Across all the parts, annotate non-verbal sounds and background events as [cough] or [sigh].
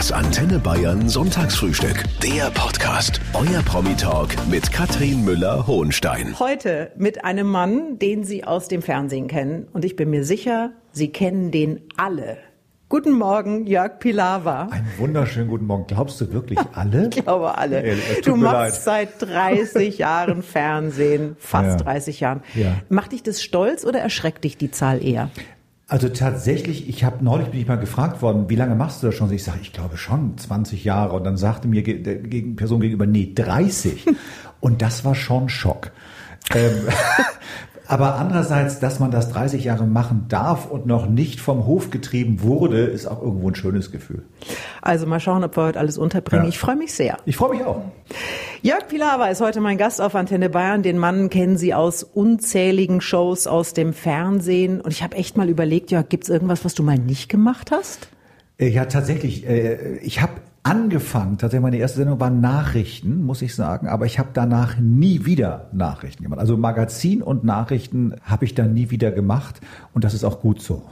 Das Antenne Bayern Sonntagsfrühstück. Der Podcast. Euer Promi-Talk mit Katrin Müller-Hohenstein. Heute mit einem Mann, den Sie aus dem Fernsehen kennen. Und ich bin mir sicher, Sie kennen den alle. Guten Morgen, Jörg Pilawa. Einen wunderschönen guten Morgen. Glaubst du wirklich [laughs] alle? Ich glaube alle. Tut du machst leid. seit 30 [laughs] Jahren Fernsehen, fast Ja. 30 Jahren. Ja. Macht dich das stolz oder erschreckt dich die Zahl eher? Also tatsächlich, ich habe neulich bin ich mal gefragt worden, wie lange machst du das schon? Ich sage, ich glaube schon 20 Jahre. Und dann sagte mir gegen- Person gegenüber, nee, 30. [laughs] Und das war schon Schock. Ähm, [laughs] aber andererseits, dass man das 30 Jahre machen darf und noch nicht vom Hof getrieben wurde, ist auch irgendwo ein schönes Gefühl. Also mal schauen, ob wir heute alles unterbringen. Ja. Ich freue mich sehr. Ich freue mich auch. Jörg Pilawa ist heute mein Gast auf Antenne Bayern. Den Mann kennen Sie aus unzähligen Shows aus dem Fernsehen. Und ich habe echt mal überlegt, Jörg, gibt's irgendwas, was du mal nicht gemacht hast? Äh, Ja, tatsächlich. äh, Ich habe angefangen, tatsächlich meine erste Sendung war Nachrichten, muss ich sagen, aber ich habe danach nie wieder Nachrichten gemacht. Also Magazin und Nachrichten habe ich dann nie wieder gemacht und das ist auch gut so.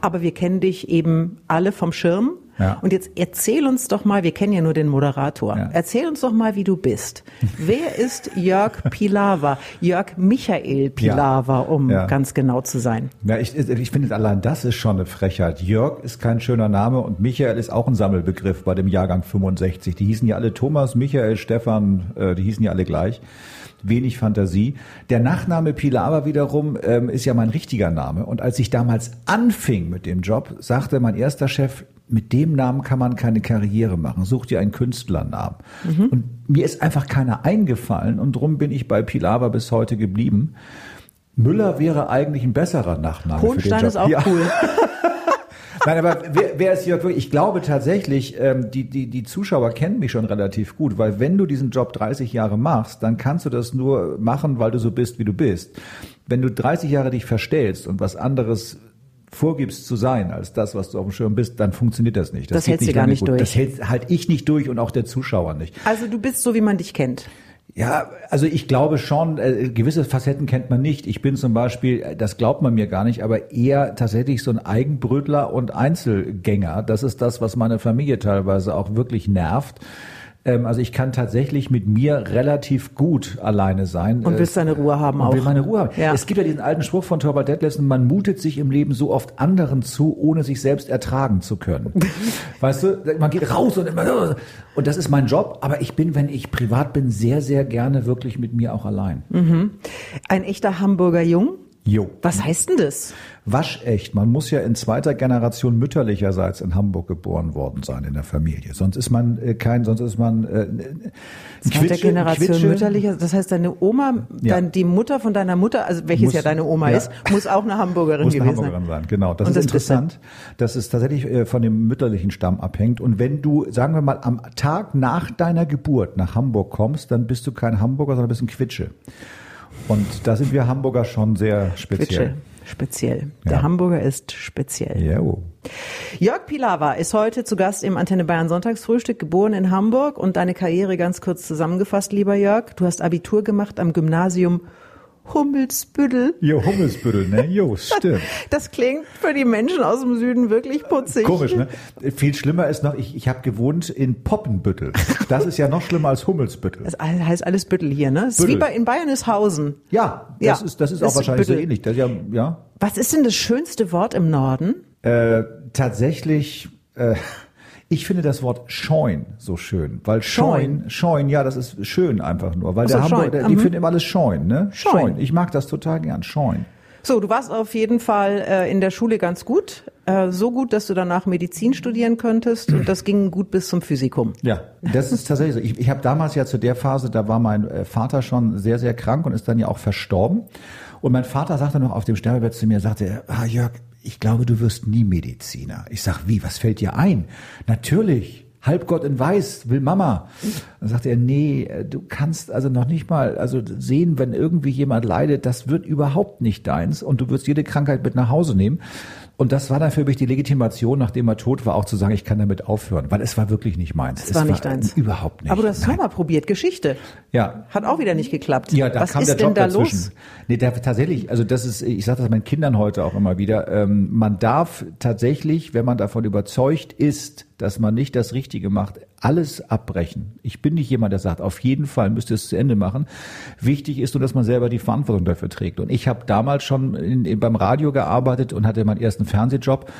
Aber wir kennen dich eben alle vom Schirm. Ja. Und jetzt erzähl uns doch mal, wir kennen ja nur den Moderator. Ja. Erzähl uns doch mal, wie du bist. [laughs] Wer ist Jörg Pilawa? Jörg Michael Pilawa, um ganz genau zu sein. Ja, ich, ich finde allein das ist schon eine Frechheit. Jörg ist kein schöner Name und Michael ist auch ein Sammelbegriff bei dem Jahrgang 65. Die hießen ja alle Thomas, Michael, Stefan, äh, die hießen ja alle gleich. Wenig Fantasie. Der Nachname Pilawa wiederum ähm, ist ja mein richtiger Name. Und als ich damals anfing mit dem Job, sagte mein erster Chef, mit dem Namen kann man keine Karriere machen. Such dir einen Künstlernamen. Und mir ist einfach keiner eingefallen und drum bin ich bei Pilawa bis heute geblieben. Müller wäre eigentlich ein besserer Nachname für den Hohenstein Job. ist auch ja. cool. [laughs] Nein, aber wer, wer ist Jörg wirklich? Ich glaube tatsächlich, ähm, die, die, die Zuschauer kennen mich schon relativ gut, weil wenn du diesen Job 30 Jahre machst, dann kannst du das nur machen, weil du so bist, wie du bist. Wenn du 30 Jahre dich verstellst und was anderes vorgibst zu sein als das, was du auf dem Schirm bist, dann funktioniert das nicht. Das geht hältst du gar nicht gut. durch. Das hält halt ich nicht durch und auch der Zuschauer nicht. Also du bist so, wie man dich kennt. Ja, also ich glaube schon, äh, gewisse Facetten kennt man nicht. Ich bin zum Beispiel, äh, das glaubt man mir gar nicht, aber eher tatsächlich so ein Eigenbrötler und Einzelgänger. Das ist das, was meine Familie teilweise auch wirklich nervt. Ähm, also ich kann tatsächlich mit mir relativ gut alleine sein. Und Äh, willst deine Ruhe haben und auch. will meine Ruhe haben. Ja. Es gibt ja diesen alten Spruch von Torvald Detlefsen, man mutet sich im Leben so oft anderen zu, ohne sich selbst ertragen zu können. [laughs] weißt du, man geht raus und immer, und das ist mein Job, aber ich bin, wenn ich privat bin, sehr, sehr gerne wirklich mit mir auch allein. Ein echter Hamburger Jung. Jo. Was heißt denn das? Waschecht. Man muss ja in zweiter Generation mütterlicherseits in Hamburg geboren worden sein in der Familie. Sonst ist man äh, kein, sonst ist man äh, ein Zweite Quitsche, Generation Quitsche. mütterlicher. Das heißt, deine Oma, Ja. dein, die Mutter von deiner Mutter, also welches Muss- ja deine Oma ja. ist, muss auch eine Hamburgerin Muss eine gewesen Hamburgerin sein. sein, genau. Das Und ist das interessant, dass es tatsächlich äh, von dem mütterlichen Stamm abhängt. Und wenn du, sagen wir mal, am Tag nach deiner Geburt nach Hamburg kommst, dann bist du kein Hamburger, sondern bist ein Quitsche. Und da sind wir Hamburger schon sehr speziell. Quitsche. Speziell. Der Ja. Hamburger ist speziell. Ja, oh. Jörg Pilawa ist heute zu Gast im Antenne Bayern Sonntagsfrühstück, geboren in Hamburg und deine Karriere ganz kurz zusammengefasst, lieber Jörg. Du hast Abitur gemacht am Gymnasium Hummelsbüttel. Jo, Hummelsbüttel, ne? Jo, stimmt. [laughs] Das klingt für die Menschen aus dem Süden wirklich putzig. Komisch, ne? Viel schlimmer ist noch, ich, ich habe gewohnt in Poppenbüttel. Das ist ja noch schlimmer als Hummelsbüttel. Das heißt alles Büttel hier, ne? Es ist wie bei, in Bayern ist Hausen. Ja, Ja, das ist, das ist das auch ist wahrscheinlich so Büttel. ähnlich. Das, ja, ja. Was ist denn das schönste Wort im Norden? Äh, tatsächlich, äh, ich finde das Wort Scheun so schön, weil Scheun, Scheun, ja, das ist schön einfach nur, weil so, der Hamburg, Scheun, der, die mhm. finden immer alles Scheun, ne? Scheun. Ich mag das total gern, Scheun. So, du warst auf jeden Fall äh, in der Schule ganz gut. Äh, so gut, dass du danach Medizin studieren könntest. Und das ging gut bis zum Physikum. Ja, das ist tatsächlich so. Ich, ich habe damals ja zu der Phase, da war mein äh, Vater schon sehr, sehr krank und ist dann ja auch verstorben. Und mein Vater sagte noch auf dem Sterbebett zu mir, sagte er, ah Jörg, ich glaube, du wirst nie Mediziner. Ich sag, wie, was fällt dir ein? Natürlich. Halbgott in Weiß will Mama. Dann sagte er, nee, äh, du kannst also noch nicht mal, also sehen, wenn irgendwie jemand leidet, das wird überhaupt nicht deins und du wirst jede Krankheit mit nach Hause nehmen. Und das war dann für mich die Legitimation, nachdem er tot war, auch zu sagen, ich kann damit aufhören, weil es war wirklich nicht meins. Es war nicht deins. Überhaupt nicht. Aber du hast es nochmal probiert, Geschichte. Ja. Hat auch wieder nicht geklappt. Ja, da Was kam ist der denn Job da dazwischen. los? Nee, der, tatsächlich, also das ist, ich sage das meinen Kindern heute auch immer wieder, ähm, man darf tatsächlich, wenn man davon überzeugt ist, dass man nicht das Richtige macht, alles abbrechen. Ich bin nicht jemand, der sagt, auf jeden Fall müsst ihr es zu Ende machen. Wichtig ist nur, dass man selber die Verantwortung dafür trägt. Und ich habe damals schon in, in, beim Radio gearbeitet und hatte meinen ersten Fernsehjob.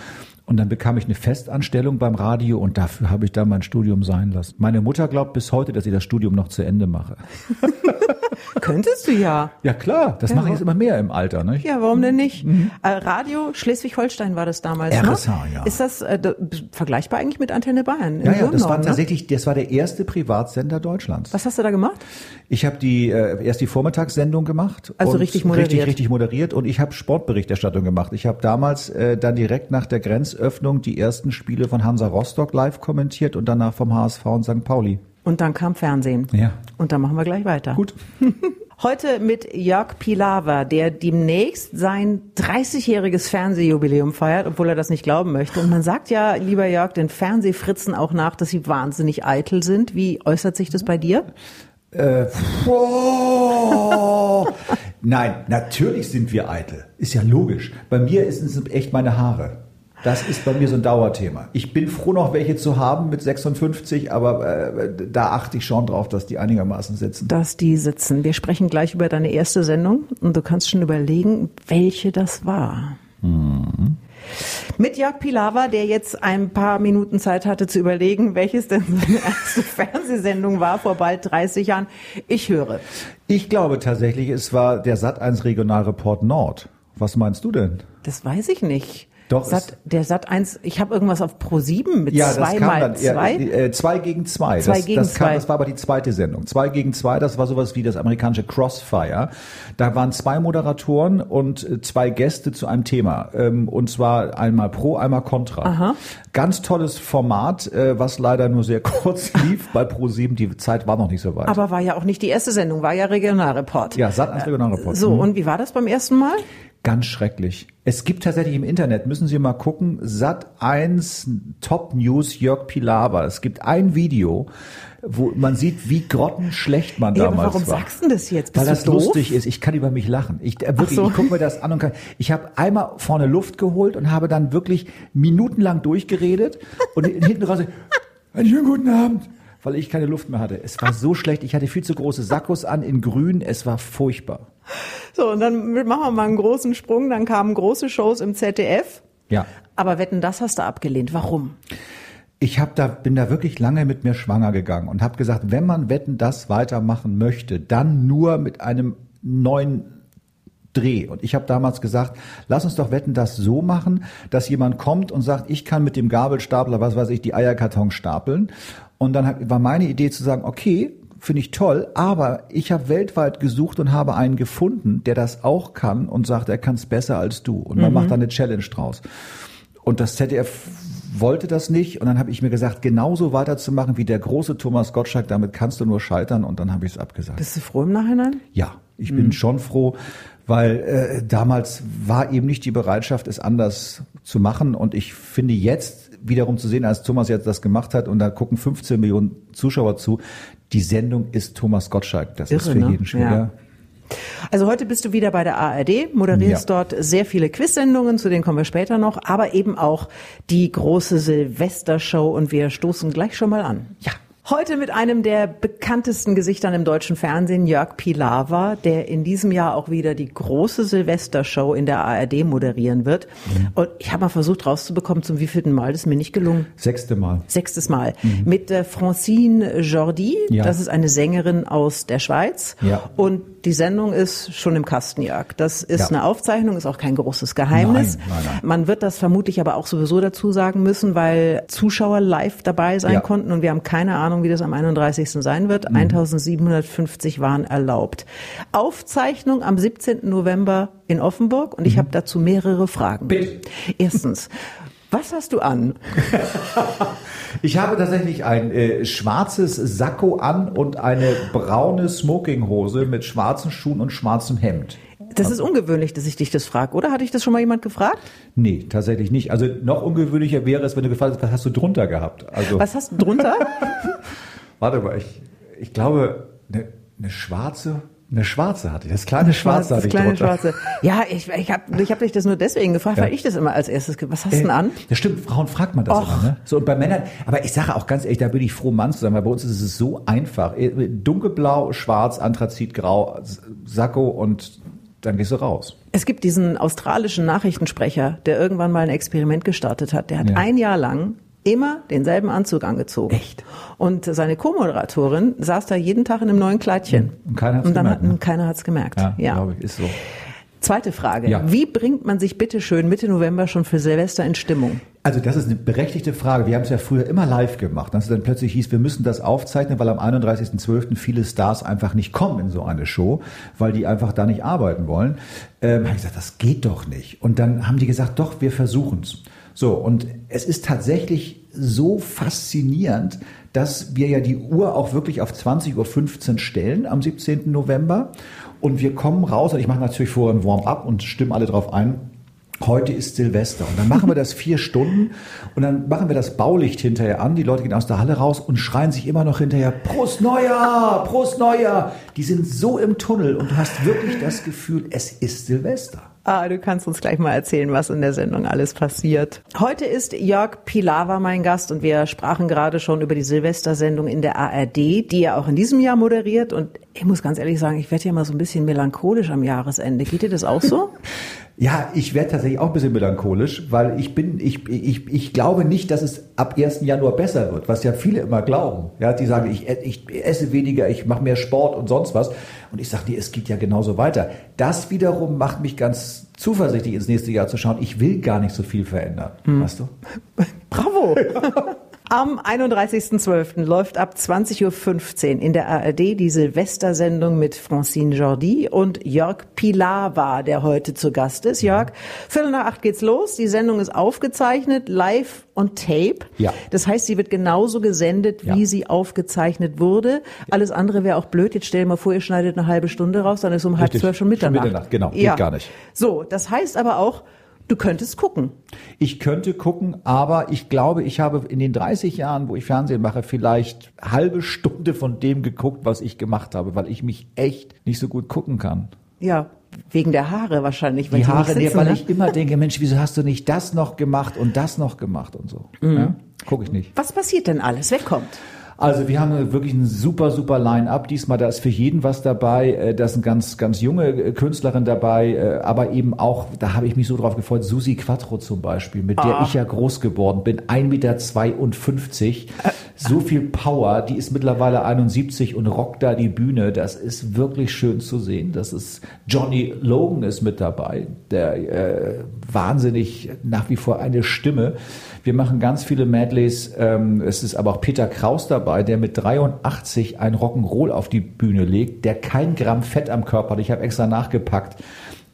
Und dann bekam ich eine Festanstellung beim Radio und dafür habe ich dann mein Studium sein lassen. Meine Mutter glaubt bis heute, dass ich das Studium noch zu Ende mache. [laughs] [laughs] Könntest du ja. Ja klar, das ja, mache ich jetzt immer mehr im Alter. Ne? Ja, warum denn nicht? Mhm. Äh, Radio Schleswig-Holstein war das damals. RSH, ne? ja. Ist das äh, vergleichbar eigentlich mit Antenne Bayern? Ja, ja, das war ne? tatsächlich, das war der erste Privatsender Deutschlands. Was hast du da gemacht? Ich habe die äh, erst die Vormittagssendung gemacht. Also richtig moderiert. Richtig, richtig moderiert und ich habe Sportberichterstattung gemacht. Ich habe damals äh, dann direkt nach der Grenzöffnung die ersten Spiele von Hansa Rostock live kommentiert und danach vom HSV und St. Pauli. Und dann kam Fernsehen. Ja. Und dann machen wir gleich weiter. Gut. [laughs] Heute mit Jörg Pilawa, der demnächst sein 30-jähriges Fernsehjubiläum feiert, obwohl er das nicht glauben möchte. Und man sagt ja, lieber Jörg, den Fernsehfritzen auch nach, dass sie wahnsinnig eitel sind. Wie äußert sich das bei dir? Äh, oh. [laughs] Nein, natürlich sind wir eitel. Ist ja logisch. Bei mir ist es echt meine Haare. Das ist bei mir so ein Dauerthema. Ich bin froh noch welche zu haben mit 56, aber äh, da achte ich schon drauf, dass die einigermaßen sitzen. Dass die sitzen. Wir sprechen gleich über deine erste Sendung und du kannst schon überlegen, welche das war. Mhm. Mit Jörg Pilawa, der jetzt ein paar Minuten Zeit hatte zu überlegen, welches denn seine [laughs] erste Fernsehsendung war vor bald 30 Jahren. Ich höre. Ich glaube tatsächlich, es war der Sat1 Regionalreport Nord. Was meinst du denn? Das weiß ich nicht. Doch. Sat, der Sat 1, ich habe irgendwas auf Pro 7 mit ja, zwei das kam mal dann, zwei. Ja, äh, zwei gegen zwei. Zwei das, gegen das kam, zwei. Das war aber die zweite Sendung. Zwei gegen zwei, das war sowas wie das amerikanische Crossfire. Da waren zwei Moderatoren und äh, zwei Gäste zu einem Thema. Ähm, und zwar einmal pro, einmal contra. Aha. Ganz tolles Format, äh, was leider nur sehr [laughs] kurz lief bei Pro 7. Die Zeit war noch nicht so weit. Aber war ja auch nicht die erste Sendung, war ja Regionalreport. Ja, Sat 1 Regionalreport. So, mhm. und wie war das beim ersten Mal? Ganz schrecklich. Es gibt tatsächlich im Internet, müssen Sie mal gucken, Sat 1 Top News Jörg Pilawa. Es gibt ein Video, wo man sieht, wie grottenschlecht man ja, damals warum war. sagst du das jetzt? Bist Weil das doof? lustig ist. Ich kann über mich lachen. Ich äh, wirklich, so. ich gucke mir das an und kann. Ich habe einmal vorne Luft geholt und habe dann wirklich minutenlang durchgeredet und hinten raus. Einen schönen guten Abend weil ich keine Luft mehr hatte. Es war so schlecht. Ich hatte viel zu große Sakkos an in grün. Es war furchtbar. So, und dann machen wir mal einen großen Sprung. Dann kamen große Shows im ZDF. Ja. Aber wetten, das hast du abgelehnt. Warum? Ich hab da, bin da wirklich lange mit mir schwanger gegangen und habe gesagt, wenn man Wetten das weitermachen möchte, dann nur mit einem neuen Dreh. Und ich habe damals gesagt, lass uns doch wetten, das so machen, dass jemand kommt und sagt, ich kann mit dem Gabelstapler, was weiß ich, die Eierkarton stapeln. Und dann war meine Idee zu sagen, okay, finde ich toll, aber ich habe weltweit gesucht und habe einen gefunden, der das auch kann und sagt, er kann es besser als du. Und man mhm. macht da eine Challenge draus. Und das ZDF wollte das nicht und dann habe ich mir gesagt, genauso weiterzumachen wie der große Thomas Gottschalk, damit kannst du nur scheitern und dann habe ich es abgesagt. Bist du froh im Nachhinein? Ja, ich mhm. bin schon froh, weil äh, damals war eben nicht die Bereitschaft, es anders zu machen und ich finde jetzt wiederum zu sehen, als Thomas jetzt das gemacht hat und da gucken 15 Millionen Zuschauer zu, die Sendung ist Thomas Gottschalk. Das Irre, ist für ne? jeden schwer. Ja. Also heute bist du wieder bei der ARD, moderierst ja. dort sehr viele Quiz-Sendungen, zu denen kommen wir später noch, aber eben auch die große Silvestershow und wir stoßen gleich schon mal an. Ja. Heute mit einem der bekanntesten Gesichtern im deutschen Fernsehen, Jörg Pilawa, der in diesem Jahr auch wieder die große Silvestershow in der ARD moderieren wird. Mhm. Und ich habe mal versucht rauszubekommen, zum wievielten Mal, das ist mir nicht gelungen. Sechste Mal. Sechstes Mal. Mhm. Mit äh, Francine Jordi, ja. das ist eine Sängerin aus der Schweiz. Ja. Und die Sendung ist schon im Kasten, Jörg. Das ist ja. eine Aufzeichnung, ist auch kein großes Geheimnis. Nein, nein, nein. Man wird das vermutlich aber auch sowieso dazu sagen müssen, weil Zuschauer live dabei sein konnten und wir haben keine Ahnung, Ahnung, wie das am 31. sein wird. Mhm. 1750 waren erlaubt. Aufzeichnung am 17. November in Offenburg und ich mhm. habe dazu mehrere Fragen. Bitte. Erstens, was hast du an? [laughs] ich habe tatsächlich ein äh, schwarzes Sakko an und eine braune Smokinghose mit schwarzen Schuhen und schwarzem Hemd. Das ist ungewöhnlich, dass ich dich das frage, oder? Hatte ich das schon mal jemand gefragt? Nee, tatsächlich nicht. Also noch ungewöhnlicher wäre es, wenn du gefragt hast, was hast du drunter gehabt? Also was hast du drunter? [laughs] Warte mal, ich, ich glaube, eine, eine schwarze Eine schwarze hatte ich, das kleine schwarze das hatte ich kleine drunter. schwarze. Ja, ich, ich habe ich hab dich das nur deswegen gefragt, weil ich das immer als erstes. Was hast du denn an? Das stimmt, Frauen fragt man das Och. immer, ne? So, und bei Männern, aber ich sage auch ganz ehrlich, da bin ich froh, Mann zu sein, weil bei uns ist es so einfach. Äh, Dunkelblau, schwarz, Anthrazitgrau, Sakko und dann gehst du raus. Es gibt diesen australischen Nachrichtensprecher, der irgendwann mal ein Experiment gestartet hat. Der hat Ja. ein Jahr lang immer denselben Anzug angezogen. Echt? Und seine Co-Moderatorin saß da jeden Tag in einem neuen Kleidchen. Und keiner hat's Und dann gemerkt, hat, ne? keiner hat's gemerkt. Ja, Ja. glaube ich, ist so. Zweite Frage. Ja. Wie bringt man sich bitte schön Mitte November schon für Silvester in Stimmung? Also das ist eine berechtigte Frage. Wir haben es ja früher immer live gemacht, dass es dann plötzlich hieß, wir müssen das aufzeichnen, weil am 31.12. viele Stars einfach nicht kommen in so eine Show, weil die einfach da nicht arbeiten wollen. Ähm, habe ich gesagt, das geht doch nicht. Und dann haben die gesagt, doch, wir versuchen's. So, und es ist tatsächlich so faszinierend, dass wir ja die Uhr auch wirklich auf 20.15 Uhr stellen am 17. November. Und wir kommen raus, und ich mache natürlich vorher ein Warm-up und stimme alle drauf ein, Heute ist Silvester und dann machen wir das [laughs] vier Stunden und dann machen wir das Baulicht hinterher an. Die Leute gehen aus der Halle raus und schreien sich immer noch hinterher, Prost Neujahr, Prost Neujahr. Die sind so im Tunnel und du hast wirklich das Gefühl, es ist Silvester. Ah, du kannst uns gleich mal erzählen, was in der Sendung alles passiert. Heute ist Jörg Pilawa mein Gast und wir sprachen gerade schon über die Silvestersendung in der ARD, die er auch in diesem Jahr moderiert. Und ich muss ganz ehrlich sagen, ich werde ja mal so ein bisschen melancholisch am Jahresende. Geht dir das auch so? [laughs] Ja, ich werde tatsächlich auch ein bisschen melancholisch, weil ich bin, ich, ich, ich glaube nicht, dass es ab 1. Januar besser wird, was ja viele immer glauben. Ja, die sagen, ich, ich esse weniger, ich mache mehr Sport und sonst was. Und ich sage, nee, es geht ja genauso weiter. Das wiederum macht mich ganz zuversichtlich ins nächste Jahr zu schauen. Ich will gar nicht so viel verändern. Weißt du? [laughs] Bravo! [laughs] Am 31.12. läuft ab 20.15 Uhr in der ARD die Silvestersendung mit Francine Jordi und Jörg Pilawa, der heute zu Gast ist. Jörg, Viertel nach acht geht's los. Die Sendung ist aufgezeichnet, live on tape. Ja. Das heißt, sie wird genauso gesendet, wie Ja. sie aufgezeichnet wurde. Alles andere wäre auch blöd. Jetzt stell dir mal vor, ihr schneidet eine halbe Stunde raus, dann ist um halb Richtig. zwölf schon Schon Mitternacht. Mitternacht, genau. Geht Ja. gar nicht. So, das heißt aber auch, du könntest gucken. Ich könnte gucken, aber ich glaube, ich habe in den 30 Jahren, wo ich Fernsehen mache, vielleicht halbe Stunde von dem geguckt, was ich gemacht habe, weil ich mich echt nicht so gut gucken kann. Ja, wegen der Haare wahrscheinlich. Weil Die Haare, nicht nee, sitzen, weil ne? ich immer denke, Mensch, wieso hast du nicht das noch gemacht und das noch gemacht und so. Ja? Gucke ich nicht. Was passiert denn alles? Wer kommt? Also wir haben wirklich ein super, super Line-up. Diesmal, da ist für jeden was dabei. Äh, Da sind ganz, ganz junge äh, Künstlerinnen dabei, äh, aber eben auch, da habe ich mich so drauf gefreut, Susi Quattro zum Beispiel, mit der ich ja groß geworden bin, 1,52 Meter, so viel Power, die ist mittlerweile 71 und rockt da die Bühne. Das ist wirklich schön zu sehen. Das ist, Johnny Logan ist mit dabei, der äh, wahnsinnig nach wie vor eine Stimme. Wir machen ganz viele Medleys. Ähm, es ist aber auch Peter Kraus dabei, der mit 83 ein Rock'n'Roll auf die Bühne legt, der kein Gramm Fett am Körper hat. Ich habe extra nachgepackt.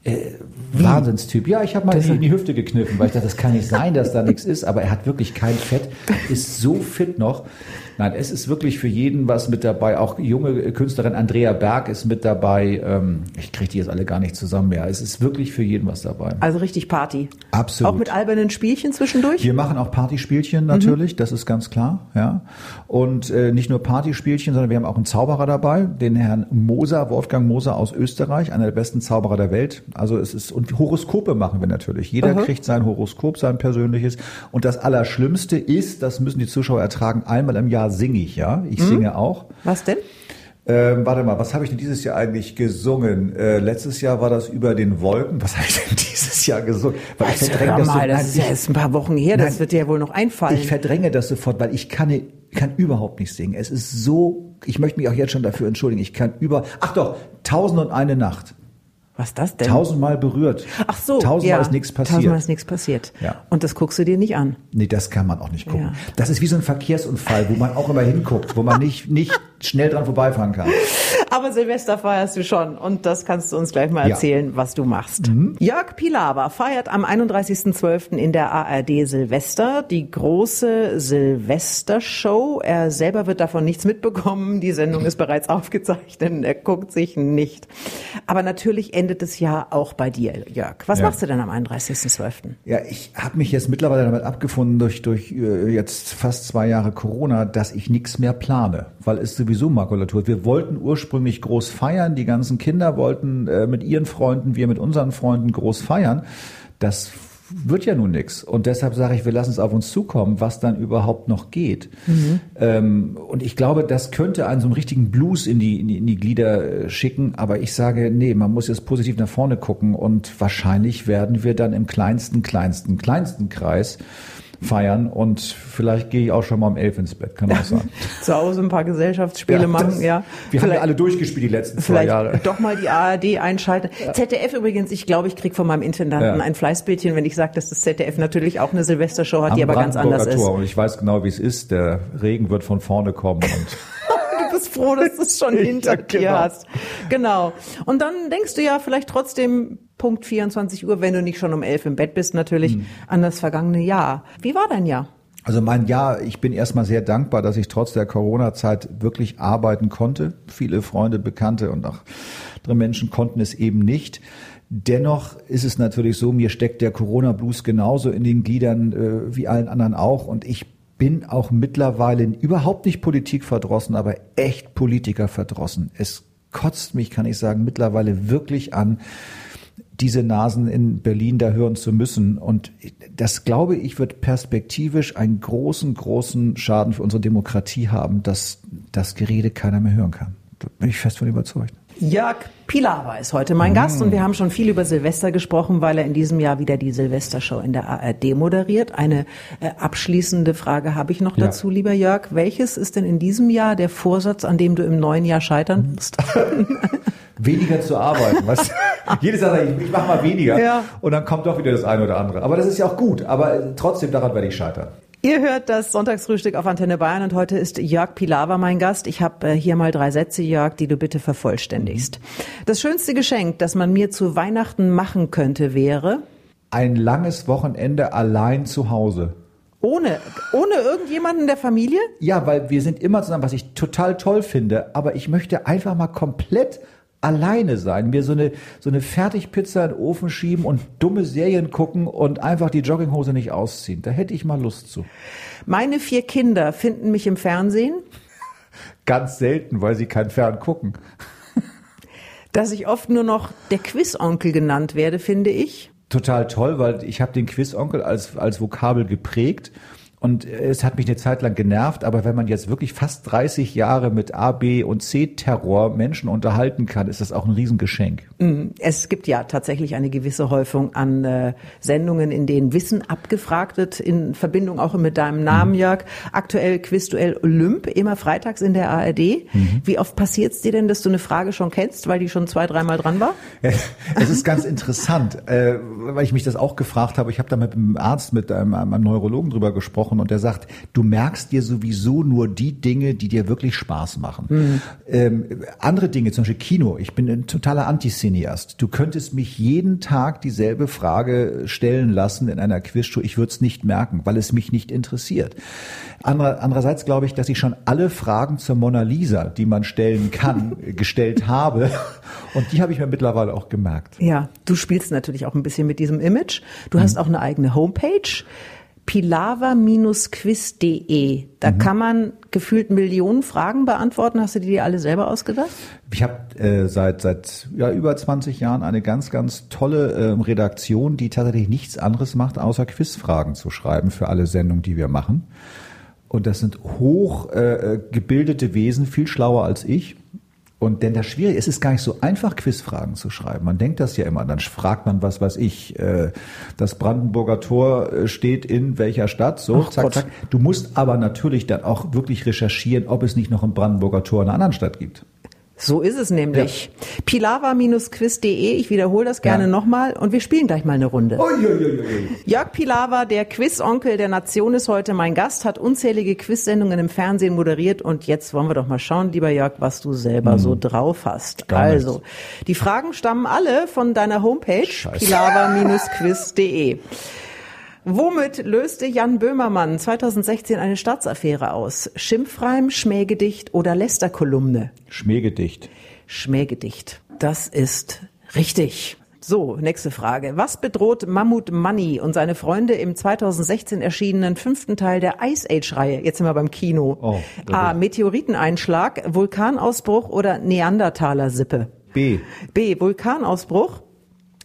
Äh, Wahnsinnstyp. Ja, ich habe mal in die Hüfte gekniffen, weil ich dachte, das kann nicht sein, dass da nichts ist, aber er hat wirklich kein Fett, ist so fit noch. Nein, es ist wirklich für jeden was mit dabei. Auch junge Künstlerin Andrea Berg ist mit dabei. Ähm, ich kriege die jetzt alle gar nicht zusammen mehr. Es ist wirklich für jeden was dabei. Also richtig Party. Absolut. Auch mit albernen Spielchen zwischendurch? Wir machen auch Partyspielchen natürlich, das ist ganz klar, ja. Und äh, nicht nur Partyspielchen, sondern wir haben auch einen Zauberer dabei, den Herrn Moser, Wolfgang Moser aus Österreich, einer der besten Zauberer der Welt. Also es ist und Horoskope machen wir natürlich. Jeder kriegt sein Horoskop, sein persönliches. Und das Allerschlimmste ist, das müssen die Zuschauer ertragen, einmal im Jahr singe ich, ja. Ich singe auch. Was denn? Ähm, warte mal, was habe ich denn dieses Jahr eigentlich gesungen? Äh, letztes Jahr war das über den Wolken. Was habe ich denn [laughs] dieses Jahr gesungen? Weil ich Also, verdränge hör das so- mal, das ist ja ich- jetzt ein paar Wochen her, das Nein. wird dir ja wohl noch einfallen. ich verdränge das sofort, weil ich kann, kann überhaupt nicht singen. Es ist so, ich möchte mich auch jetzt schon dafür entschuldigen. Ich kann über, ach doch, tausend und eine Nacht. Was ist das denn? Tausendmal berührt. Ach so, Tausendmal ja. ist nichts passiert. Tausendmal ist nichts passiert. Ja. Und das guckst du dir nicht an. Nee, das kann man auch nicht gucken. Ja. Das ist wie so ein Verkehrsunfall, wo man auch immer hinguckt, wo man nicht, nicht schnell dran vorbeifahren kann. Aber Silvester feierst du schon und das kannst du uns gleich mal Ja. Mhm. erzählen, was du machst. Jörg Pilawa feiert am 31.12. in der ARD Silvester die große Silvestershow. Er selber wird davon nichts mitbekommen. Die Sendung ist bereits aufgezeichnet. Er guckt sich nicht. Aber natürlich endet das Jahr auch bei dir, Jörg. Was Ja. machst du denn am 31.12.? Ja, ich habe mich jetzt mittlerweile damit abgefunden durch durch äh, jetzt fast zwei Jahre Corona, dass ich nichts mehr plane, weil es sowieso Makulatur. ist. Wir wollten ursprünglich ursprünglich groß feiern. Die ganzen Kinder wollten äh, mit ihren Freunden, wir mit unseren Freunden groß feiern. Das wird ja nun nix. Und deshalb sage ich, wir lassen es auf uns zukommen, was dann überhaupt noch geht. Mhm. Ähm, und ich glaube, das könnte einen so einen richtigen Blues in die, in die, in die Glieder äh, schicken. Aber ich sage, nee, man muss jetzt positiv nach vorne gucken. Und wahrscheinlich werden wir dann im kleinsten, kleinsten, kleinsten Kreis feiern und vielleicht gehe ich auch schon mal um elf ins Bett, kann auch sein. [laughs] Zu Hause ein paar Gesellschaftsspiele ja, machen, das, ja. Wir vielleicht, haben ja alle durchgespielt die letzten zwei Jahre. Doch mal die ARD einschalten. Ja. ZDF übrigens, ich glaube, ich krieg von meinem Intendanten ja. ein Fleißbildchen, wenn ich sage, dass das ZDF natürlich auch eine Silvestershow hat, Am die aber ganz anders Tor. ist. Und ich weiß genau, wie es ist. Der Regen wird von vorne kommen und [laughs] du bist froh, dass du es schon [laughs] hinter ja, dir genau. hast. Genau. Und dann denkst du ja vielleicht trotzdem, Punkt 24 Uhr, wenn du nicht schon um elf im Bett bist, natürlich hm. an das vergangene Jahr. Wie war dein Jahr? Also mein Jahr, ich bin erstmal sehr dankbar, dass ich trotz der Corona-Zeit wirklich arbeiten konnte. Viele Freunde, Bekannte und auch andere Menschen konnten es eben nicht. Dennoch ist es natürlich so, mir steckt der Corona-Blues genauso in den Gliedern äh, wie allen anderen auch. Und ich bin auch mittlerweile überhaupt nicht Politik verdrossen, aber echt Politiker verdrossen. Es kotzt mich, kann ich sagen, mittlerweile wirklich an, diese Nasen in Berlin da hören zu müssen. Und das, glaube ich, wird perspektivisch einen großen, großen Schaden für unsere Demokratie haben, dass das Gerede keiner mehr hören kann. Da bin ich fest von überzeugt. Jörg Pilawa ist heute mein Gast und wir haben schon viel über Silvester gesprochen, weil er in diesem Jahr wieder die Silvestershow in der ARD moderiert. Eine äh, abschließende Frage habe ich noch ja. dazu, lieber Jörg. Welches ist denn in diesem Jahr der Vorsatz, an dem du im neuen Jahr scheitern musst? [laughs] weniger zu arbeiten. [laughs] Was? Jedes Jahr sage ich, ich mache mal weniger ja. und dann kommt doch wieder das eine oder andere. Aber das ist ja auch gut. Aber äh, trotzdem daran werde ich scheitern. Ihr hört das Sonntagsfrühstück auf Antenne Bayern und heute ist Jörg Pilawa mein Gast. Ich habe äh, hier mal drei Sätze, Jörg, die du bitte vervollständigst. Das schönste Geschenk, das man mir zu Weihnachten machen könnte, wäre ein langes Wochenende allein zu Hause. Ohne, ohne irgendjemanden der Familie? Ja, weil wir sind immer zusammen, was ich total toll finde. Aber ich möchte einfach mal komplett alleine sein, mir so eine, so eine Fertigpizza in den Ofen schieben und dumme Serien gucken und einfach die Jogginghose nicht ausziehen. Da hätte ich mal Lust zu. Meine vier Kinder finden mich im Fernsehen. Ganz selten, weil sie kein Fern gucken. Dass ich oft nur noch der Quizonkel genannt werde, finde ich. Total toll, weil ich habe den Quizonkel als, als Vokabel geprägt und es hat mich eine Zeit lang genervt, aber wenn man jetzt wirklich fast 30 Jahre mit A, B und C-Terror Menschen unterhalten kann, ist das auch ein Riesengeschenk. Mm, es gibt ja tatsächlich eine gewisse Häufung an äh, Sendungen, in denen Wissen abgefragt wird, in Verbindung auch mit deinem Namen, mhm. Jörg. Aktuell Quizduell Olymp, immer freitags in der ARD. Mhm. Wie oft passiert es dir denn, dass du eine Frage schon kennst, weil die schon zwei, dreimal dran war? [laughs] Es ist ganz interessant, äh, weil ich mich das auch gefragt habe. Ich habe da mit einem Arzt, mit einem, einem Neurologen drüber gesprochen gesprochen und der sagt, du merkst dir sowieso nur die Dinge, die dir wirklich Spaß machen. Mhm. Ähm, andere Dinge, zum Beispiel Kino. Ich bin ein totaler Anticineast. Du könntest mich jeden Tag dieselbe Frage stellen lassen in einer Quizshow. Ich würde es nicht merken, weil es mich nicht interessiert. andererseits glaube ich, dass ich schon alle Fragen zur Mona Lisa, die man stellen kann, [laughs] gestellt habe. Und die habe ich mir mittlerweile auch gemerkt. Ja, du spielst natürlich auch ein bisschen mit diesem Image. Du mhm. hast auch eine eigene Homepage pilava-quiz.de. Da mhm. kann man gefühlt Millionen Fragen beantworten. Hast du die alle selber ausgedacht? Ich habe äh, seit seit ja, über 20 Jahren eine ganz ganz tolle äh, Redaktion, die tatsächlich nichts anderes macht, außer Quizfragen zu schreiben für alle Sendungen, die wir machen. Und das sind hoch äh, gebildete Wesen, viel schlauer als ich. Und denn das Schwierige ist, es ist gar nicht so einfach, Quizfragen zu schreiben. Man denkt das ja immer. Dann fragt man, was weiß ich, äh, das Brandenburger Tor äh, steht in welcher Stadt, so, Ach zack, Gott. zack. Du musst aber natürlich dann auch wirklich recherchieren, ob es nicht noch ein Brandenburger Tor in einer anderen Stadt gibt. So ist es nämlich. Ja. Pilava-quiz.de, ich wiederhole das gerne ja. nochmal und wir spielen gleich mal eine Runde. Uiuiui. Jörg Pilava, der Quizonkel der Nation, ist heute mein Gast, hat unzählige Quizsendungen im Fernsehen moderiert und jetzt wollen wir doch mal schauen, lieber Jörg, was du selber hm. so drauf hast. Gar also, nichts. die Fragen stammen alle von deiner Homepage pilava-quiz.de. Womit löste Jan Böhmermann 2016 eine Staatsaffäre aus? Schimpfreim, Schmähgedicht oder Lästerkolumne? Schmähgedicht. Schmähgedicht. Das ist richtig. So, nächste Frage. Was bedroht Mammut Money und seine Freunde im 2016 erschienenen fünften Teil der Ice Age-Reihe? Jetzt sind wir beim Kino. Oh, A. Meteoriteneinschlag, Vulkanausbruch oder Neandertaler-Sippe? B. B. Vulkanausbruch.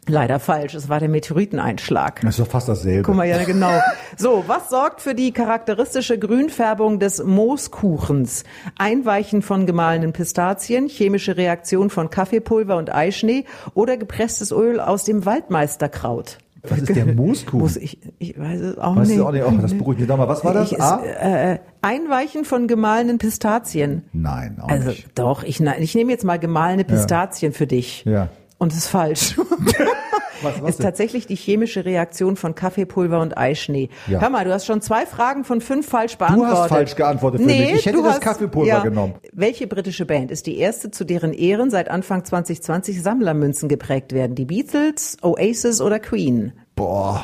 Leider falsch, es war der Meteoriteneinschlag. Das ist doch fast dasselbe. Guck mal, ja genau. So, was sorgt für die charakteristische Grünfärbung des Mooskuchens? Einweichen von gemahlenen Pistazien, chemische Reaktion von Kaffeepulver und Eischnee oder gepresstes Öl aus dem Waldmeisterkraut? Was ist der Mooskuchen? Muss ich, ich weiß es auch Weißt nicht. du auch nicht, oh, das beruhigt mich doch mal. Was war das? Ich, A? äh, Einweichen von gemahlenen Pistazien. Nein, auch Also nicht. doch, ich, ich nehme jetzt mal gemahlene Pistazien für dich. Ja. Und es ist falsch. [laughs] Was, was ist denn? tatsächlich die chemische Reaktion von Kaffeepulver und Eischnee. Ja. Hör mal, du hast schon zwei Fragen von fünf falsch Du beantwortet. hast falsch geantwortet für nee, mich. Ich hätte du das hast, Kaffeepulver ja. genommen. Welche britische Band ist die erste, zu deren Ehren seit Anfang 2020 Sammlermünzen geprägt werden? Die Beatles, Oasis oder Queen? Boah,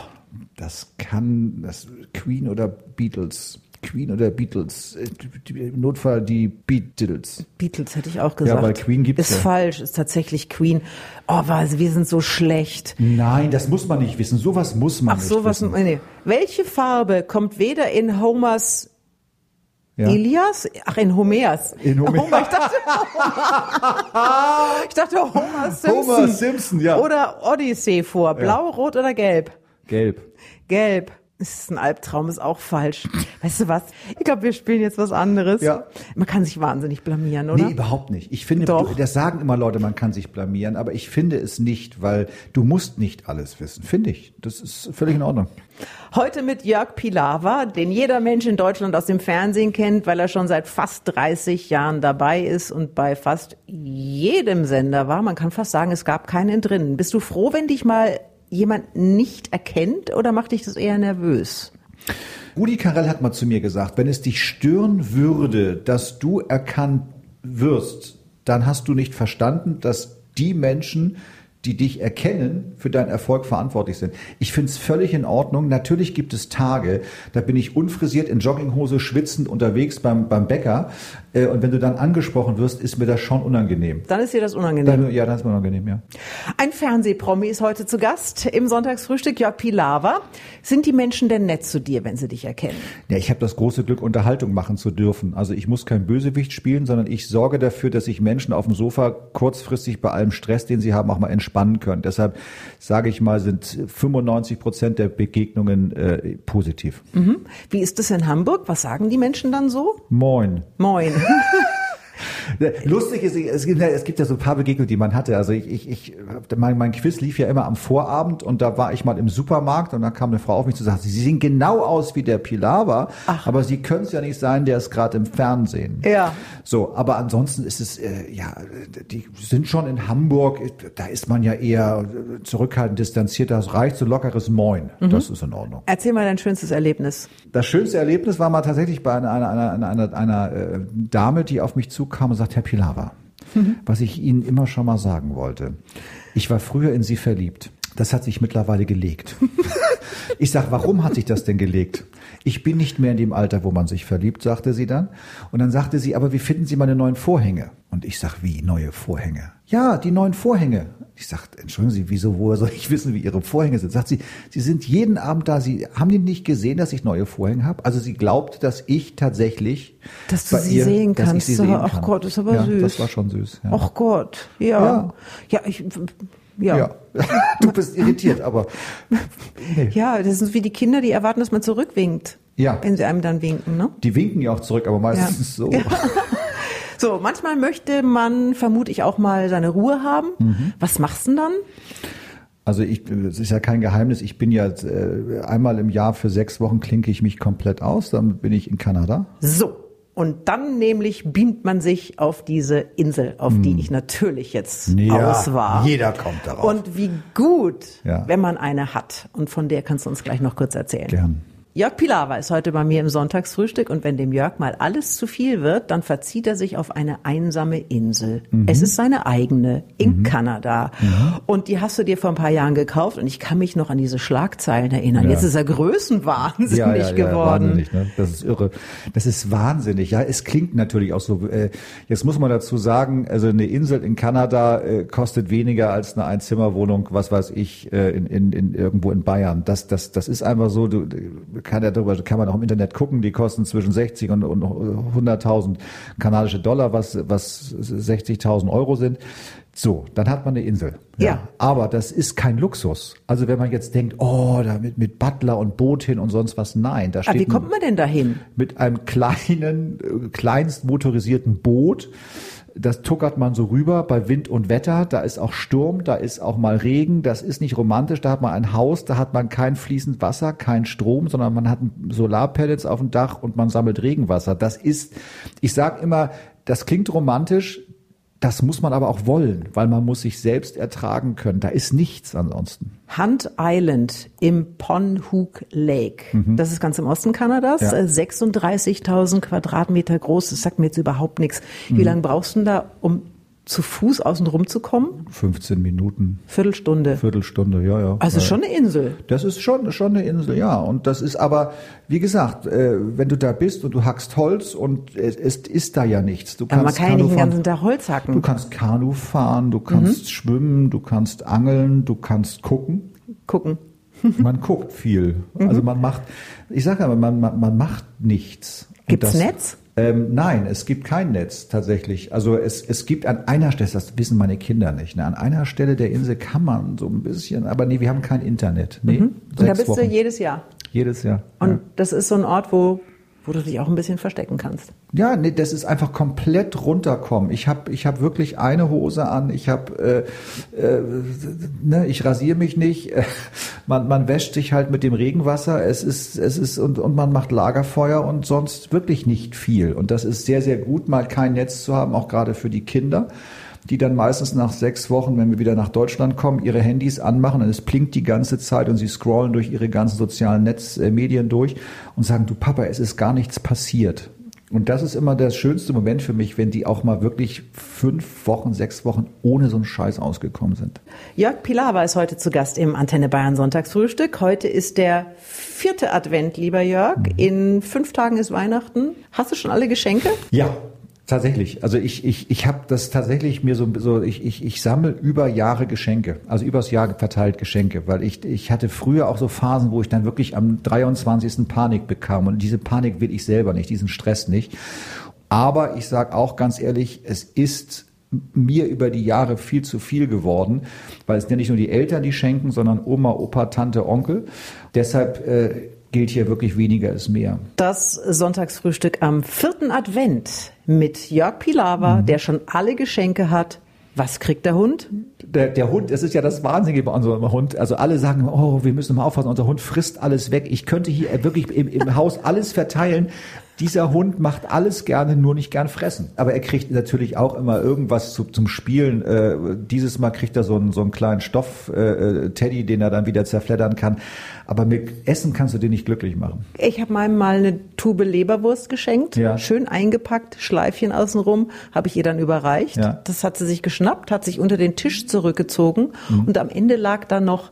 das kann das Queen oder Beatles. Queen oder Beatles. Äh, Im Notfall die Beatles. Beatles hätte ich auch gesagt. weil Queen gibt's Ist ja. falsch, ist tatsächlich Queen. Oh, was, wir sind so schlecht. Nein, das muss man nicht wissen. Sowas muss man Ach nicht so, was, wissen. nee. Welche Farbe kommt weder in Homers Ja. Elias? Ach, in Homers. In Homer- Homer, ich dachte, [laughs] ich dachte Homer Simpson. Homer Simpson, ja. Oder Odyssey vor. Blau, rot oder gelb? Gelb. Gelb. Das ist ein Albtraum, ist auch falsch. Weißt du was? Ich glaube, wir spielen jetzt was anderes. Ja. Man kann sich wahnsinnig blamieren, oder? Nee, überhaupt nicht. Ich finde, Doch. das sagen immer Leute, man kann sich blamieren, aber ich finde es nicht, weil du musst nicht alles wissen. Finde ich. Das ist völlig in Ordnung. Heute mit Jörg Pilawa, den jeder Mensch in Deutschland aus dem Fernsehen kennt, weil er schon seit fast 30 Jahren dabei ist und bei fast jedem Sender war. Man kann fast sagen, es gab keinen drinnen. Bist du froh, wenn dich mal jemand nicht erkennt oder macht dich das eher nervös? Rudi Carell hat mal zu mir gesagt, wenn es dich stören würde, dass du erkannt wirst, dann hast du nicht verstanden, dass die Menschen, die dich erkennen, für deinen Erfolg verantwortlich sind. Ich finde es völlig in Ordnung. Natürlich gibt es Tage, da bin ich unfrisiert in Jogginghose schwitzend unterwegs beim, beim Bäcker. Äh, Und wenn du dann angesprochen wirst, ist mir das schon unangenehm. Dann ist dir das unangenehm. Dann, ja, das ist mir unangenehm, ja. Ein Fernsehpromi ist heute zu Gast im Sonntagsfrühstück, Jörg Pilawa. Sind die Menschen denn nett zu dir, wenn sie dich erkennen? Ja, ich habe das große Glück, Unterhaltung machen zu dürfen. Also ich muss kein Bösewicht spielen, sondern ich sorge dafür, dass sich Menschen auf dem Sofa kurzfristig bei allem Stress, den sie haben, auch mal entspannen können. Deshalb sage ich mal, sind 95 Prozent der Begegnungen äh, positiv. Mhm. Wie ist es in Hamburg? Was sagen die Menschen dann so? Moin. Moin. [laughs] Lustig ist, es gibt, ja, es gibt ja so ein paar Begegnungen, die man hatte. Also ich, ich, ich mein, mein Quiz lief ja immer am Vorabend und da war ich mal im Supermarkt und da kam eine Frau auf mich zu sagen, Sie sehen genau aus wie der Pilawa, aber Sie können es ja nicht sein, der ist gerade im Fernsehen. Ja. So, aber ansonsten ist es, äh, ja, die sind schon in Hamburg, da ist man ja eher zurückhaltend, distanziert, das reicht so lockeres Moin. Das ist in Ordnung. Erzähl mal dein schönstes Erlebnis. Das schönste Erlebnis war mal tatsächlich bei einer, einer, einer, einer, einer äh, Dame, die auf mich zukam und sagt, Herr Pilawa, was ich Ihnen immer schon mal sagen wollte. Ich war früher in Sie verliebt. Das hat sich mittlerweile gelegt. [laughs] Ich sag, warum hat sich das denn gelegt? Ich bin nicht mehr in dem Alter, wo man sich verliebt, sagte sie dann. Und dann sagte sie, aber wie finden Sie meine neuen Vorhänge? Und ich sag, wie neue Vorhänge? Ja, die neuen Vorhänge. Ich sag, entschuldigen Sie, wieso, woher soll ich wissen, wie Ihre Vorhänge sind? Sagt sie, Sie sind jeden Abend da. Sie haben die nicht gesehen, dass ich neue Vorhänge habe? Also sie glaubt, dass ich tatsächlich Dass du bei sie ihr, sehen dass ich kannst. sie sehen Ach kann. Gott, ist aber ja, süß. Das war schon süß. Ja. Ach Gott, ja. Ja. Ja, ich, ja. ja. [laughs] Du bist irritiert, aber nee. Ja, das sind wie die Kinder, die erwarten, dass man zurückwinkt. Ja. Wenn sie einem dann winken, ne? die winken ja auch zurück, aber meistens so. [laughs] So, manchmal möchte man, vermute ich, auch mal seine Ruhe haben. Mhm. Was machst du denn dann? Also ich, es ist ja kein Geheimnis, ich bin ja äh, einmal im Jahr für sechs Wochen klinke ich mich komplett aus, dann bin ich in Kanada. So. Und dann nämlich beamt man sich auf diese Insel, auf die ich natürlich jetzt Hm. Ja, aus war. jeder kommt darauf. Und wie gut, Ja. wenn man eine hat. Und von der kannst du uns gleich noch kurz erzählen. Gern. Jörg Pilawa ist heute bei mir im Sonntagsfrühstück und wenn dem Jörg mal alles zu viel wird, dann verzieht er sich auf eine einsame Insel. Mhm. Es ist seine eigene in mhm. Kanada. Mhm. Und die hast du dir vor ein paar Jahren gekauft und ich kann mich noch an diese Schlagzeilen erinnern. Ja. Jetzt ist er größenwahnsinnig ja, ja, geworden. Wahnsinnig, ne? Das ist irre. Das ist wahnsinnig. Ja, es klingt natürlich auch so. Äh, jetzt muss man dazu sagen, also eine Insel in Kanada äh, kostet weniger als eine Einzimmerwohnung, was weiß ich, äh, in, in, in irgendwo in Bayern. Das, das, das ist einfach so. Du, kann ja darüber, kann man auch im Internet gucken, die kosten zwischen 60 und, und 100.000 kanadische Dollar, was, was 60.000 Euro sind. So, dann hat man eine Insel. Ja. ja. Aber das ist kein Luxus. Also wenn man jetzt denkt, oh, da mit, mit Butler und Boot hin und sonst was, nein. Da steht Aber wie kommt man denn dahin? Mit einem kleinen, äh, kleinst motorisierten Boot das tuckert man so rüber bei Wind und Wetter. Da ist auch Sturm, da ist auch mal Regen. Das ist nicht romantisch. Da hat man ein Haus, da hat man kein fließend Wasser, kein Strom, sondern man hat Solarpellets auf dem Dach und man sammelt Regenwasser. Das ist, ich sage immer, das klingt romantisch. Das muss man aber auch wollen, weil man muss sich selbst ertragen können. Da ist nichts ansonsten. Hunt Island im Ponhook Lake. Mhm. Das ist ganz im Osten Kanadas. Ja. 36.000 äh, Quadratmeter groß. Das sagt mir jetzt überhaupt nichts. Wie mhm. lange brauchst du denn da, um zu Fuß außen rum zu kommen? 15 Minuten. Viertelstunde. Viertelstunde, ja, ja. Also ja. schon eine Insel. Das ist schon, schon eine Insel, ja. Und das ist aber, wie gesagt, äh, wenn du da bist und du hackst Holz und es, es ist da ja nichts. Du aber kannst man kann ja nicht den ganzen Tag Holz hacken. Du kannst Kanu fahren, du kannst mhm. schwimmen, du kannst angeln, du kannst gucken. Gucken. [laughs] man guckt viel. Mhm. Also man macht, ich sage aber, man, man, man macht nichts. Gibt's das, Netz? Ähm, nein, es gibt kein Netz tatsächlich. Also es, es gibt an einer Stelle, das wissen meine Kinder nicht, ne, an einer Stelle der Insel kann man so ein bisschen, aber nee, wir haben kein Internet. Nee, mhm. Und da bist Wochen. du jedes Jahr? Jedes Jahr. Und ja. das ist so ein Ort, wo wo du dich auch ein bisschen verstecken kannst. Ja, nee, das ist einfach komplett runterkommen. Ich habe ich hab wirklich eine Hose an, ich habe, äh, äh, ne, ich rasiere mich nicht, [laughs] man, man wäscht sich halt mit dem Regenwasser, es ist, es ist und, und man macht Lagerfeuer und sonst wirklich nicht viel. Und das ist sehr, sehr gut, mal kein Netz zu haben, auch gerade für die Kinder die dann meistens nach sechs Wochen, wenn wir wieder nach Deutschland kommen, ihre Handys anmachen und es blinkt die ganze Zeit und sie scrollen durch ihre ganzen sozialen Netzmedien durch und sagen, du Papa, es ist gar nichts passiert. Und das ist immer der schönste Moment für mich, wenn die auch mal wirklich fünf Wochen, sechs Wochen ohne so einen Scheiß ausgekommen sind. Jörg Pilawa ist heute zu Gast im Antenne Bayern Sonntagsfrühstück. Heute ist der vierte Advent, lieber Jörg. Mhm. In fünf Tagen ist Weihnachten. Hast du schon alle Geschenke? Ja, Tatsächlich. Also ich, ich, ich habe das tatsächlich mir so, so ich, ich, ich sammle über Jahre Geschenke, also übers Jahr verteilt Geschenke, weil ich, ich hatte früher auch so Phasen, wo ich dann wirklich am 23. Panik bekam und diese Panik will ich selber nicht, diesen Stress nicht. Aber ich sage auch ganz ehrlich, es ist mir über die Jahre viel zu viel geworden, weil es ja nicht nur die Eltern, die schenken, sondern Oma, Opa, Tante, Onkel. Deshalb äh, gilt hier wirklich weniger ist mehr. Das Sonntagsfrühstück am vierten Advent mit Jörg Pilawa, mhm. der schon alle Geschenke hat. Was kriegt der Hund? Der, der Hund, es ist ja das Wahnsinnige bei unserem Hund. Also alle sagen, oh, wir müssen mal aufpassen, unser Hund frisst alles weg. Ich könnte hier wirklich im, im Haus alles verteilen. Dieser Hund macht alles gerne, nur nicht gern fressen. Aber er kriegt natürlich auch immer irgendwas zu, zum Spielen. Äh, dieses Mal kriegt er so einen, so einen kleinen Stoff-Teddy, äh, den er dann wieder zerfleddern kann. Aber mit Essen kannst du den nicht glücklich machen. Ich habe meinem mal eine Tube Leberwurst geschenkt, ja. schön eingepackt, Schleifchen außenrum, habe ich ihr dann überreicht. Ja. Das hat sie sich geschnappt, hat sich unter den Tisch zurückgezogen mhm. und am Ende lag da noch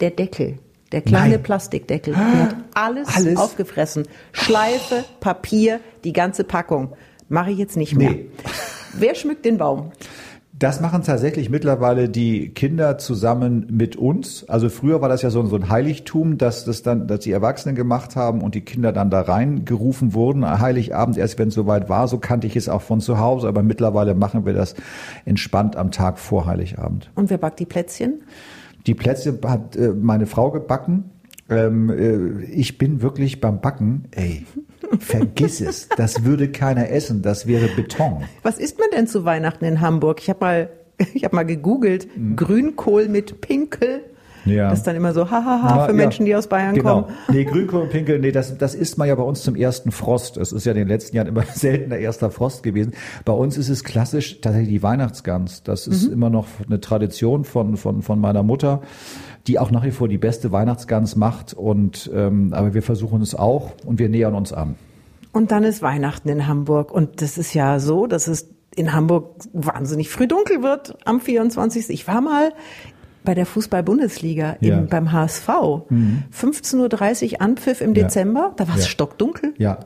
der Deckel. Der kleine Nein. Plastikdeckel. Der hat alles, alles, aufgefressen. Schleife, Papier, die ganze Packung. Mache ich jetzt nicht mehr. Nee. Wer schmückt den Baum? Das machen tatsächlich mittlerweile die Kinder zusammen mit uns. Also früher war das ja so, so ein Heiligtum, dass das dann, dass die Erwachsenen gemacht haben und die Kinder dann da reingerufen wurden. Heiligabend erst, wenn es soweit war. So kannte ich es auch von zu Hause. Aber mittlerweile machen wir das entspannt am Tag vor Heiligabend. Und wer backt die Plätzchen? Die Plätzchen hat äh, meine Frau gebacken. Ähm, äh, ich bin wirklich beim Backen, ey, [laughs] vergiss es. Das würde keiner essen. Das wäre Beton. Was isst man denn zu Weihnachten in Hamburg? Ich habe mal, [laughs] ich habe mal gegoogelt. Mhm. Grünkohl mit Pinkel. Ja. Das ist dann immer so hahaha für ja. Menschen, die aus Bayern genau. kommen. Nee, Grünkohlpinkel, nee, das, das isst man ja bei uns zum ersten Frost. Es ist ja in den letzten Jahren immer [laughs] seltener erster Frost gewesen. Bei uns ist es klassisch tatsächlich die Weihnachtsgans. Das ist Mhm. immer noch eine Tradition von, von, von meiner Mutter, die auch nach wie vor die beste Weihnachtsgans macht. Und, ähm, aber wir versuchen es auch und wir nähern uns an. Und dann ist Weihnachten in Hamburg. Und das ist ja so, dass es in Hamburg wahnsinnig früh dunkel wird am 24. Ich war mal bei der Fußball-Bundesliga Ja. Mhm. beim HSV. 15.30 Uhr Anpfiff im. Dezember. Da war es stockdunkel. Ja.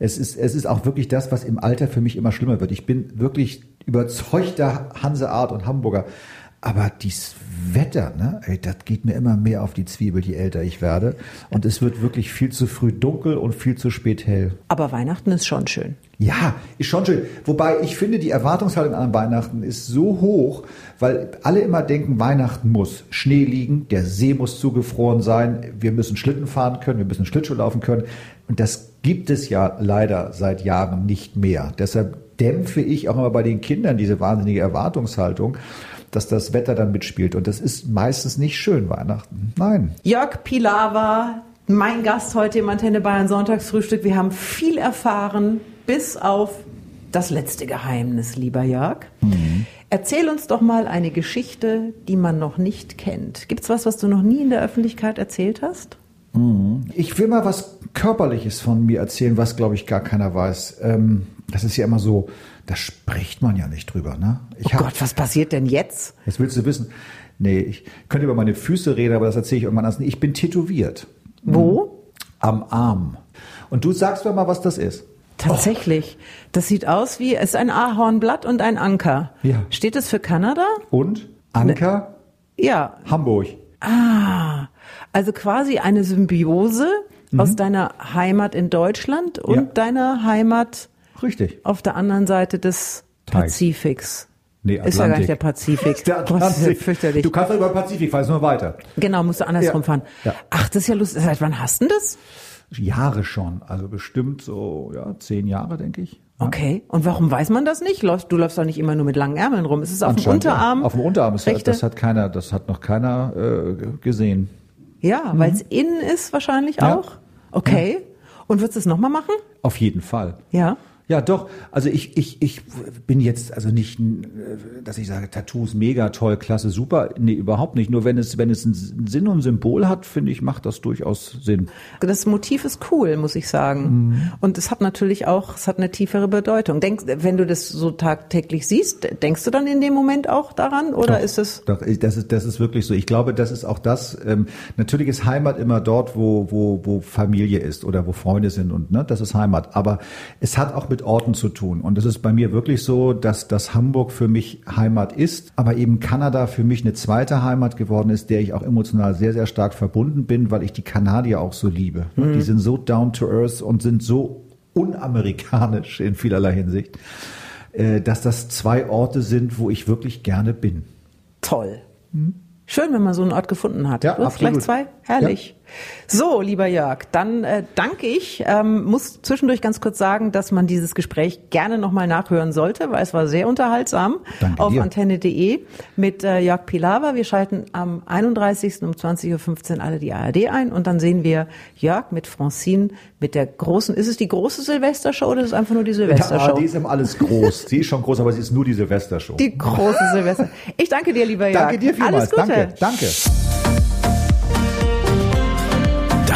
Es ist, es ist auch wirklich das, was im Alter für mich immer schlimmer wird. Ich bin wirklich überzeugter Hanseart und Hamburger. Aber dieses Wetter, ne, ey, das geht mir immer mehr auf die Zwiebel, je älter ich werde. Und es wird wirklich viel zu früh dunkel und viel zu spät hell. Aber Weihnachten ist schon schön. Ja, ist schon schön. Wobei ich finde, die Erwartungshaltung an Weihnachten ist so hoch, weil alle immer denken, Weihnachten muss Schnee liegen, der See muss zugefroren sein, wir müssen Schlitten fahren können, wir müssen Schlittschuh laufen können. Und das gibt es ja leider seit Jahren nicht mehr. Deshalb dämpfe ich auch immer bei den Kindern diese wahnsinnige Erwartungshaltung, dass das Wetter dann mitspielt. Und das ist meistens nicht schön, Weihnachten. Nein. Jörg Pilawa, mein Gast heute im Antenne Bayern Sonntagsfrühstück. Wir haben viel erfahren, bis auf das letzte Geheimnis, lieber Jörg. Erzähl uns doch mal eine Geschichte, die man noch nicht kennt. Gibt's was, was du noch nie in der Öffentlichkeit erzählt hast? Ich will mal was Körperliches von mir erzählen, was, glaube ich, gar keiner weiß. Ähm, das ist ja immer so, da spricht man ja nicht drüber. Ne? Ich Oh hab- Gott, was passiert denn jetzt? Jetzt willst du wissen. Nee, ich könnte über meine Füße reden, aber das erzähle ich irgendwann anders. Ich bin tätowiert. Wo? Am Arm. Und du sagst mir mal, was das ist. Tatsächlich. Das sieht aus wie, es ist ein Ahornblatt und ein Anker. Ja. Steht es für Kanada? Und? Anker? Ja. Hamburg. Ah, also quasi eine Symbiose Mhm. aus deiner Heimat in Deutschland und Ja. deiner Heimat Richtig. auf der anderen Seite des Teichs. Pazifiks. Nee, Ist ja gar nicht der Atlantik. Pazifik. Der das ja Atlantik. fürchterlich. Du kannst doch über den Pazifik fahren, ist nur weiter. genau, musst du andersrum Ja. fahren. Ja. Ach, das ist ja lustig. Seit wann hast du denn das? Jahre schon. Also bestimmt so, ja, zehn Jahre, denke ich. Ja. Okay. Und warum weiß man das nicht? Du läufst doch nicht immer nur mit langen Ärmeln rum. Ist es auf dem Unterarm? Ja. Auf dem Unterarm. Das, Rechte? das hat keiner, das hat noch keiner äh, gesehen. ja, weil es innen ist wahrscheinlich Mhm. Ja. auch. Okay. Und würdest du es nochmal machen? Auf jeden Fall. Ja. Ja, doch. Also ich, ich, ich bin jetzt also nicht, äh, dass ich sage, Tattoos mega toll, klasse, super. Nee, überhaupt nicht. Nur wenn es, wenn es einen Sinn und Symbol hat, finde ich, macht das durchaus Sinn. Das Motiv ist cool, muss ich sagen. Mhm. Und es hat natürlich auch, es hat eine tiefere Bedeutung. Denkst, wenn du das so tagtäglich siehst, denkst du dann in dem Moment auch daran oder ist es? Doch, das ist, das ist wirklich so. Ich glaube, das ist auch das. Ähm, natürlich ist Heimat immer dort, wo, wo, wo Familie ist oder wo Freunde sind und ne, das ist Heimat. Aber es hat auch mit Orten zu tun. Und es ist bei mir wirklich so, dass, dass Hamburg für mich Heimat ist, aber eben Kanada für mich eine zweite Heimat geworden ist, der ich auch emotional sehr, sehr stark verbunden bin, weil ich die Kanadier auch so liebe. Die sind so down to earth und sind so unamerikanisch in vielerlei Hinsicht, äh, dass das zwei Orte sind, wo ich wirklich gerne bin. Toll. Schön, wenn man so einen Ort gefunden hat. Mhm. Ja, du hast gleich zwei? Herrlich. So, lieber Jörg, dann äh, danke ich. Ähm, muss zwischendurch ganz kurz sagen, dass man dieses Gespräch gerne nochmal nachhören sollte, weil es war sehr unterhaltsam Danke auf antenne.de mit äh, Jörg Pilawa. Wir schalten am 31. um 20.15 Uhr alle die ARD ein und dann sehen wir Jörg mit Francine mit der großen, ist es die große Silvestershow oder ist es einfach nur die Ja, Silvestershow? die ist immer alles groß. sie ist schon groß, aber sie ist nur die Silvestershow. Die große Silvester. Ich danke dir, lieber Jörg. Danke dir vielmals. Alles Gute. Danke, danke.